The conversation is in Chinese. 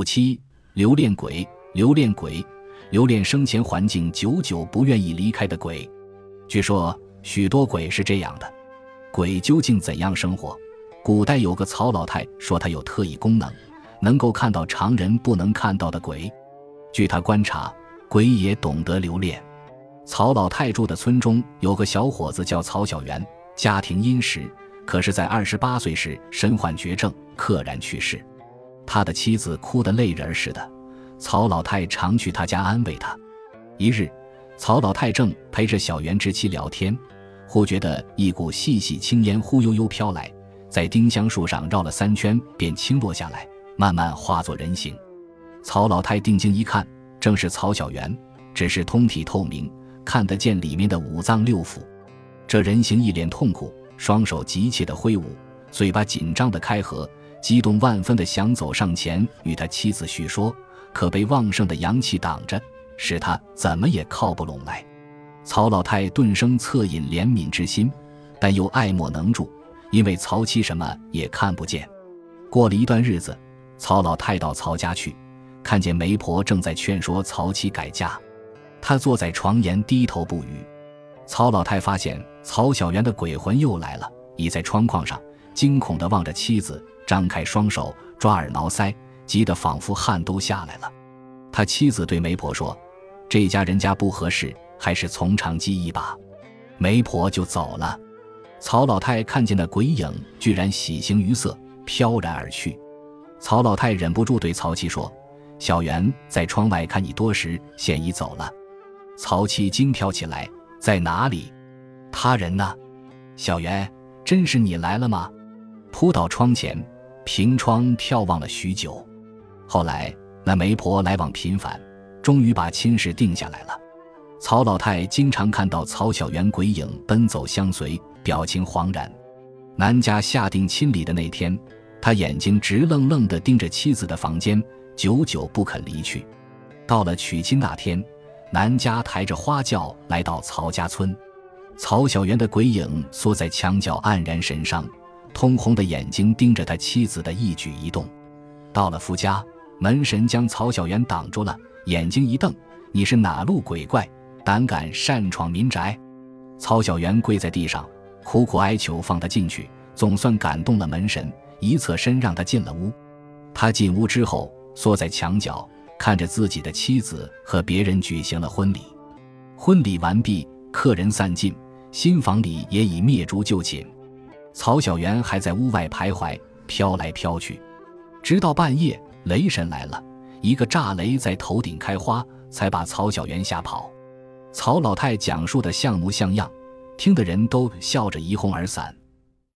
五七留恋鬼，留恋鬼，留恋生前环境久久不愿意离开的鬼。据说许多鬼是这样的，鬼究竟怎样生活？古代有个曹老太说，他有特异功能，能够看到常人不能看到的鬼。据他观察，鬼也懂得留恋。曹老太住的村中有个小伙子叫曹小元，家庭殷实，可是，在二十八岁时身患绝症，溘然去世。他的妻子哭得泪人似的，曹老太常去他家安慰他。一日，曹老太正陪着小袁之妻聊天，忽觉得一股细细青烟忽悠悠飘来，在丁香树上绕了三圈，便倾落下来，慢慢化作人形。曹老太定睛一看，正是曹小元，只是通体透明。看得见里面的五脏六腑，这人形一脸痛苦，双手急切地挥舞，嘴巴紧张地开合，激动万分地想走上前与他妻子叙说，可被旺盛的阳气挡着，使他怎么也靠不拢来。曹老太顿生恻隐怜悯之心，但又爱莫能助，因为曹妻什么也看不见。过了一段日子，曹老太到曹家去，看见媒婆正在劝说曹妻改嫁。他坐在床沿低头不语，曹老太发现曹小元的鬼魂又来了，倚在窗框上，惊恐地望着妻子，张开双手抓耳挠腮，急得仿佛汗都下来了。他妻子对媒婆说：“这家人家不合适，还是从长计议吧。”媒婆就走了。曹老太看见那鬼影居然喜形于色，飘然而去。曹老太忍不住对曹妻说：“小袁在窗外看你多时，现已走了。”曹七惊跳起来，在哪里？他人呢？小袁，真是你来了吗？扑到窗前，凭窗眺望了许久。后来那媒婆来往频繁，终于把亲事定下来了。曹老太经常看到曹小元鬼影奔走相随，表情惶然。南家下定亲礼的那天，他眼睛直愣愣地盯着妻子的房间，久久不肯离去。到了娶亲那天。南家抬着花轿来到曹家村，曹小元的鬼影缩在墙角，黯然神伤，通红的眼睛盯着他妻子的一举一动。到了夫家，门神将曹小元挡住了，眼睛一瞪：“你是哪路鬼怪，胆敢擅闯民宅？”曹小元跪在地上，苦苦哀求放他进去，总算感动了门神，一侧身让他进了屋。他进屋之后，缩在墙角。看着自己的妻子和别人举行了婚礼，婚礼完毕，客人散尽，新房里也已灭烛就寝。曹小元还在屋外徘徊，飘来飘去，直到半夜，雷神来了，一个炸雷在头顶开花，才把曹小元吓跑。曹老太讲述的像模像样，听的人都笑着一哄而散。